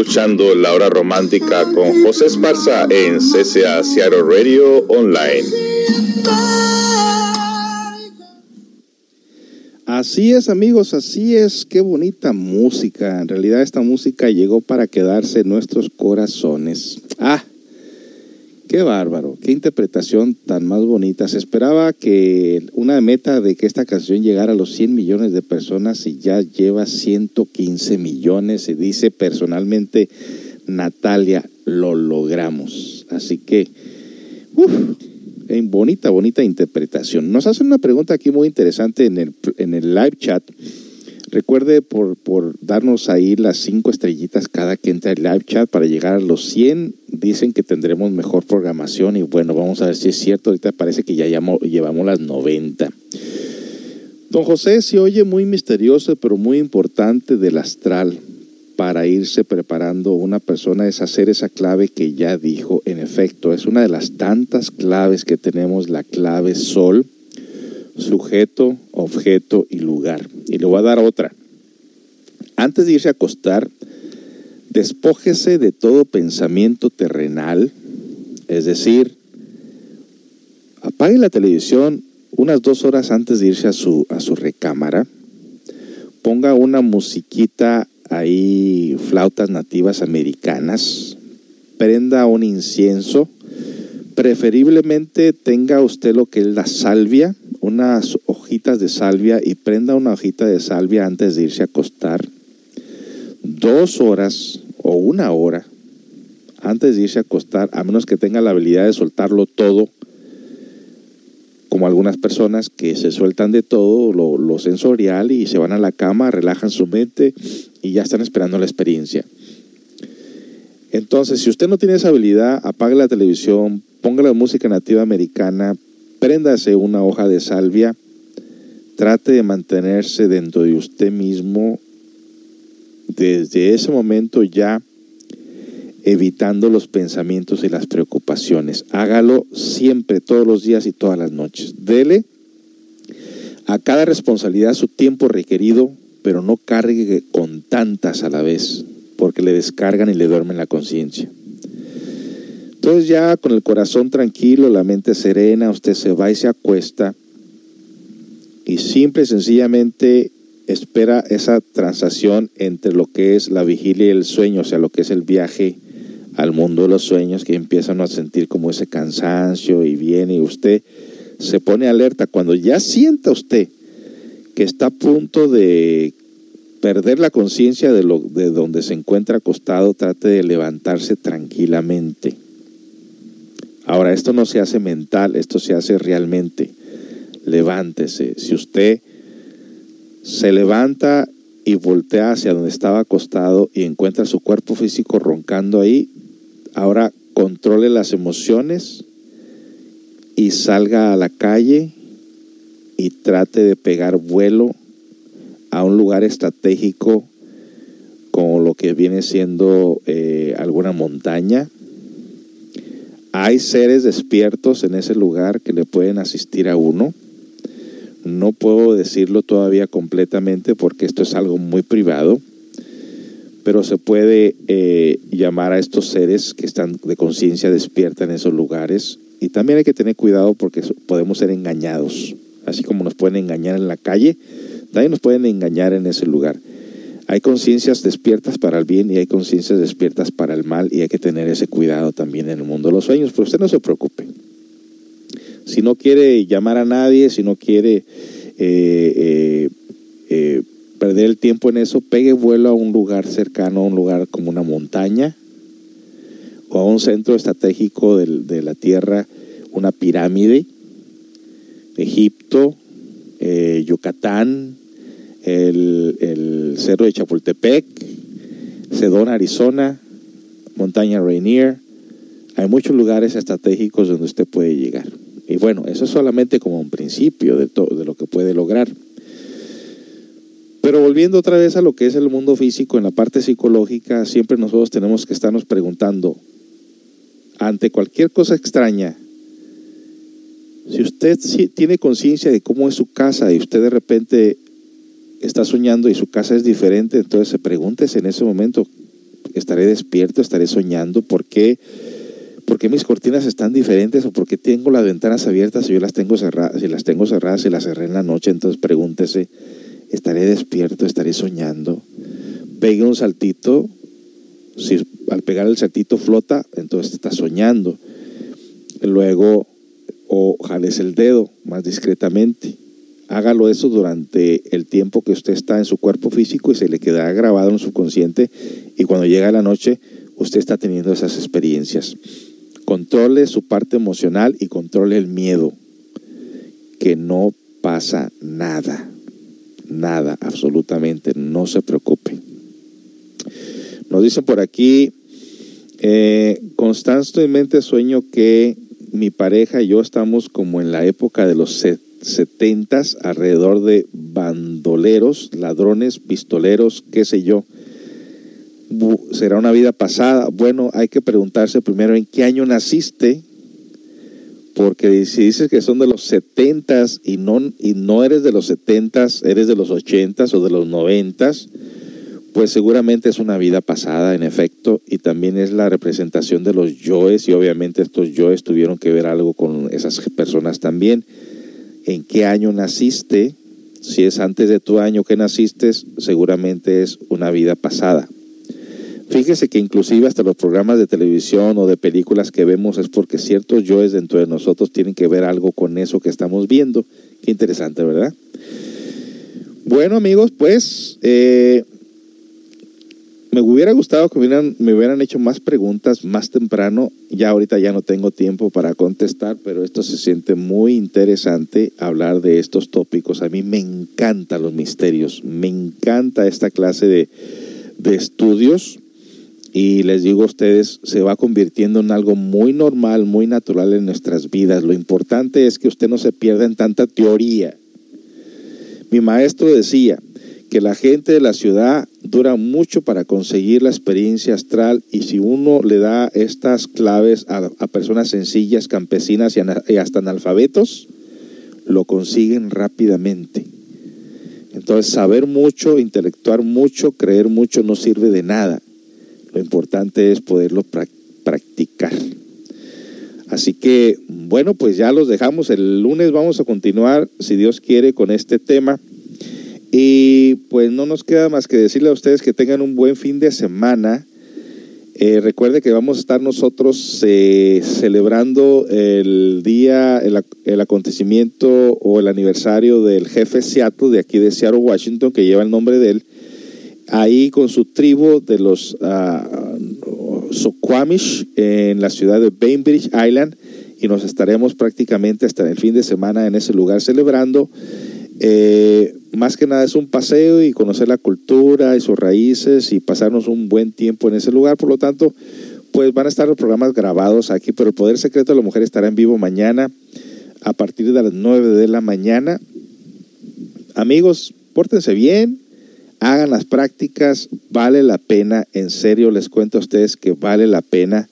Escuchando La Hora Romántica con José Esparza en CCA Seattle Radio Online. Así es amigos, así es, qué bonita música. En realidad esta música llegó para quedarse en nuestros corazones. Ah, qué bárbaro, interpretación tan más bonita. Se esperaba que una meta de que esta canción llegara a los 100 millones de personas y ya lleva 115 millones. Se dice personalmente, Natalia, lo logramos. Así que, uff, en bonita, bonita interpretación. Nos hacen una pregunta aquí muy interesante en el, en el live chat. Recuerde por, por darnos ahí las cinco estrellitas cada que entra el live chat para llegar a los 100. Dicen que tendremos mejor programación y bueno, vamos a ver si es cierto. Ahorita parece que ya llamo- llevamos las 90. Don José se oye muy misterioso, pero muy importante del astral para irse preparando una persona es hacer esa clave que ya dijo. En efecto, es una de las tantas claves que tenemos, la clave sol, sujeto, objeto y lugar. Y le voy a dar otra. Antes de irse a acostar, despójese de todo pensamiento terrenal, es decir, apague la televisión unas dos horas antes de irse a su, a su recámara, ponga una musiquita ahí, flautas nativas americanas, prenda un incienso, preferiblemente tenga usted lo que es la salvia, unas hojitas de salvia y prenda una hojita de salvia antes de irse a acostar. Dos horas o una hora antes de irse a acostar, a menos que tenga la habilidad de soltarlo todo, como algunas personas que se sueltan de todo lo, lo sensorial y se van a la cama, relajan su mente y ya están esperando la experiencia. Entonces, si usted no tiene esa habilidad, apague la televisión, ponga la música nativa americana, préndase una hoja de salvia, trate de mantenerse dentro de usted mismo desde ese momento ya evitando los pensamientos y las preocupaciones. Hágalo siempre, todos los días y todas las noches. Dele a cada responsabilidad su tiempo requerido, pero no cargue con tantas a la vez, porque le descargan y le duermen la conciencia. Entonces ya con el corazón tranquilo, la mente serena, usted se va y se acuesta y simple y sencillamente espera esa transacción entre lo que es la vigilia y el sueño, o sea, lo que es el viaje al mundo de los sueños, que empiezan a sentir como ese cansancio y viene y usted se pone alerta. Cuando ya sienta usted que está a punto de perder la conciencia de, lo, de donde se encuentra acostado, trate de levantarse tranquilamente. Ahora, esto no se hace mental, esto se hace realmente. Levántese. Si usted se levanta y voltea hacia donde estaba acostado y encuentra su cuerpo físico roncando ahí, ahora controle las emociones y salga a la calle y trate de pegar vuelo a un lugar estratégico como lo que viene siendo eh, alguna montaña. Hay seres despiertos en ese lugar que le pueden asistir a uno. No puedo decirlo todavía completamente porque esto es algo muy privado, pero se puede eh, llamar a estos seres que están de conciencia despierta en esos lugares. Y también hay que tener cuidado porque podemos ser engañados, así como nos pueden engañar en la calle, también nos pueden engañar en ese lugar. Hay conciencias despiertas para el bien y hay conciencias despiertas para el mal y hay que tener ese cuidado también en el mundo de los sueños, pero usted no se preocupe. Si no quiere llamar a nadie, si no quiere eh, eh, eh, perder el tiempo en eso, pegue vuelo a un lugar cercano, a un lugar como una montaña o a un centro estratégico de, la Tierra, una pirámide, Egipto, Yucatán, el, el, Cerro de Chapultepec, Sedona, Arizona, Montaña Rainier. Hay muchos lugares estratégicos donde usted puede llegar. Y bueno, eso es solamente como un principio de, todo, de lo que puede lograr. Pero volviendo otra vez a lo que es el mundo físico, en la parte psicológica, siempre nosotros tenemos que estarnos preguntando, ante cualquier cosa extraña, si usted tiene conciencia de cómo es su casa y usted de repente está soñando y su casa es diferente, entonces se pregúntese en ese momento, ¿estaré despierto? ¿Estaré soñando? ¿Por qué, ¿Por qué mis cortinas están diferentes? ¿O por qué tengo las ventanas abiertas si yo las tengo cerradas? Si las tengo cerradas y las cerré en la noche, entonces pregúntese, ¿estaré despierto? ¿Estaré soñando? Pegue un saltito, si al pegar el saltito flota, entonces está soñando. Luego o jales el dedo más discretamente. Hágalo eso durante el tiempo que usted está en su cuerpo físico y se le quedará grabado en su consciente y cuando llega la noche usted está teniendo esas experiencias. Controle su parte emocional y controle el miedo. Que no pasa nada. Nada, absolutamente. No se preocupe. Nos dicen por aquí, eh, constantemente sueño que mi pareja y yo estamos como en la época de los setentas, alrededor de bandoleros, ladrones, pistoleros, qué sé yo. ¿Será una vida pasada? Bueno, hay que preguntarse primero en qué año naciste, porque si dices que son de los setentas y no, y no eres de los setentas, eres de los ochentas o de los noventas, pues seguramente es una vida pasada, en efecto, y también es la representación de los yoes, y obviamente estos yoes tuvieron que ver algo con esas personas también. ¿En qué año naciste? Si es antes de tu año que naciste, seguramente es una vida pasada. Fíjese que inclusive hasta los programas de televisión o de películas que vemos es porque ciertos yoes dentro de nosotros tienen que ver algo con eso que estamos viendo. Qué interesante, ¿verdad? Bueno amigos, pues eh, me hubiera gustado que hubieran, me hubieran hecho más preguntas más temprano. Ya ahorita ya no tengo tiempo para contestar, pero esto se siente muy interesante hablar de estos tópicos. A mí me encantan los misterios, me encanta esta clase de, de estudios y les digo a ustedes, se va convirtiendo en algo muy normal, muy natural en nuestras vidas. Lo importante es que usted no se pierda en tanta teoría. Mi maestro decía que la gente de la ciudad dura mucho para conseguir la experiencia astral y si uno le da estas claves a, personas sencillas, campesinas y, hasta analfabetos, lo consiguen rápidamente. Entonces, saber mucho, intelectuar mucho, creer mucho no sirve de nada. Lo importante es poderlo pra practicar. Así que, bueno, pues ya los dejamos. El lunes vamos a continuar, si Dios quiere, con este tema. Y pues no nos queda más que decirle a ustedes que tengan un buen fin de semana. Eh, recuerde que vamos a estar nosotros eh, celebrando el día, el, el, acontecimiento o el aniversario del jefe Seattle de aquí de Seattle, Washington, que lleva el nombre de él. ahí con su tribu de los uh, Soquamish en la ciudad de Bainbridge Island y nos estaremos prácticamente hasta el fin de semana en ese lugar celebrando. Eh, más que nada es un paseo y conocer la cultura y sus raíces y pasarnos un buen tiempo en ese lugar. Por lo tanto, pues van a estar los programas grabados aquí, pero el Poder Secreto de la Mujer estará en vivo mañana a partir de las 9 de la mañana. Amigos, pórtense bien, hagan las prácticas, vale la pena, en serio les cuento a ustedes que vale la pena.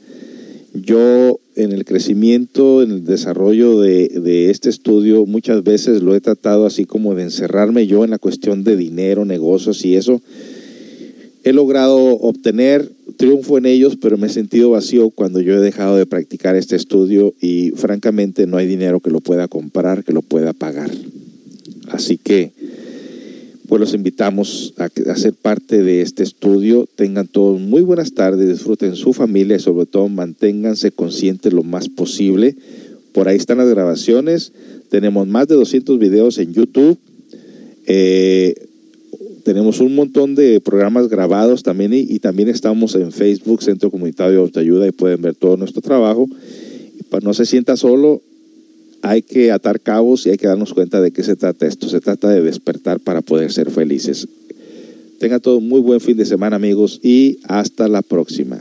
Yo en el crecimiento, en el desarrollo de, de, este estudio, muchas veces lo he tratado así como de encerrarme yo en la cuestión de dinero, negocios y eso. He logrado obtener triunfo en ellos, pero me he sentido vacío cuando yo he dejado de practicar este estudio y francamente no hay dinero que lo pueda comprar, que lo pueda pagar. Así que pues los invitamos a, a, ser parte de este estudio. Tengan todos muy buenas tardes, disfruten su familia y sobre todo manténganse conscientes lo más posible. Por ahí están las grabaciones. Tenemos más de 200 videos en YouTube. Eh, tenemos un montón de programas grabados también y, y, también estamos en Facebook, Centro Comunitario de Autoayuda y pueden ver todo nuestro trabajo. Para no se sienta solo, hay que atar cabos y hay que darnos cuenta de qué se trata esto. Se trata de despertar para poder ser felices. Tengan todo un muy buen fin de semana amigos y hasta la próxima.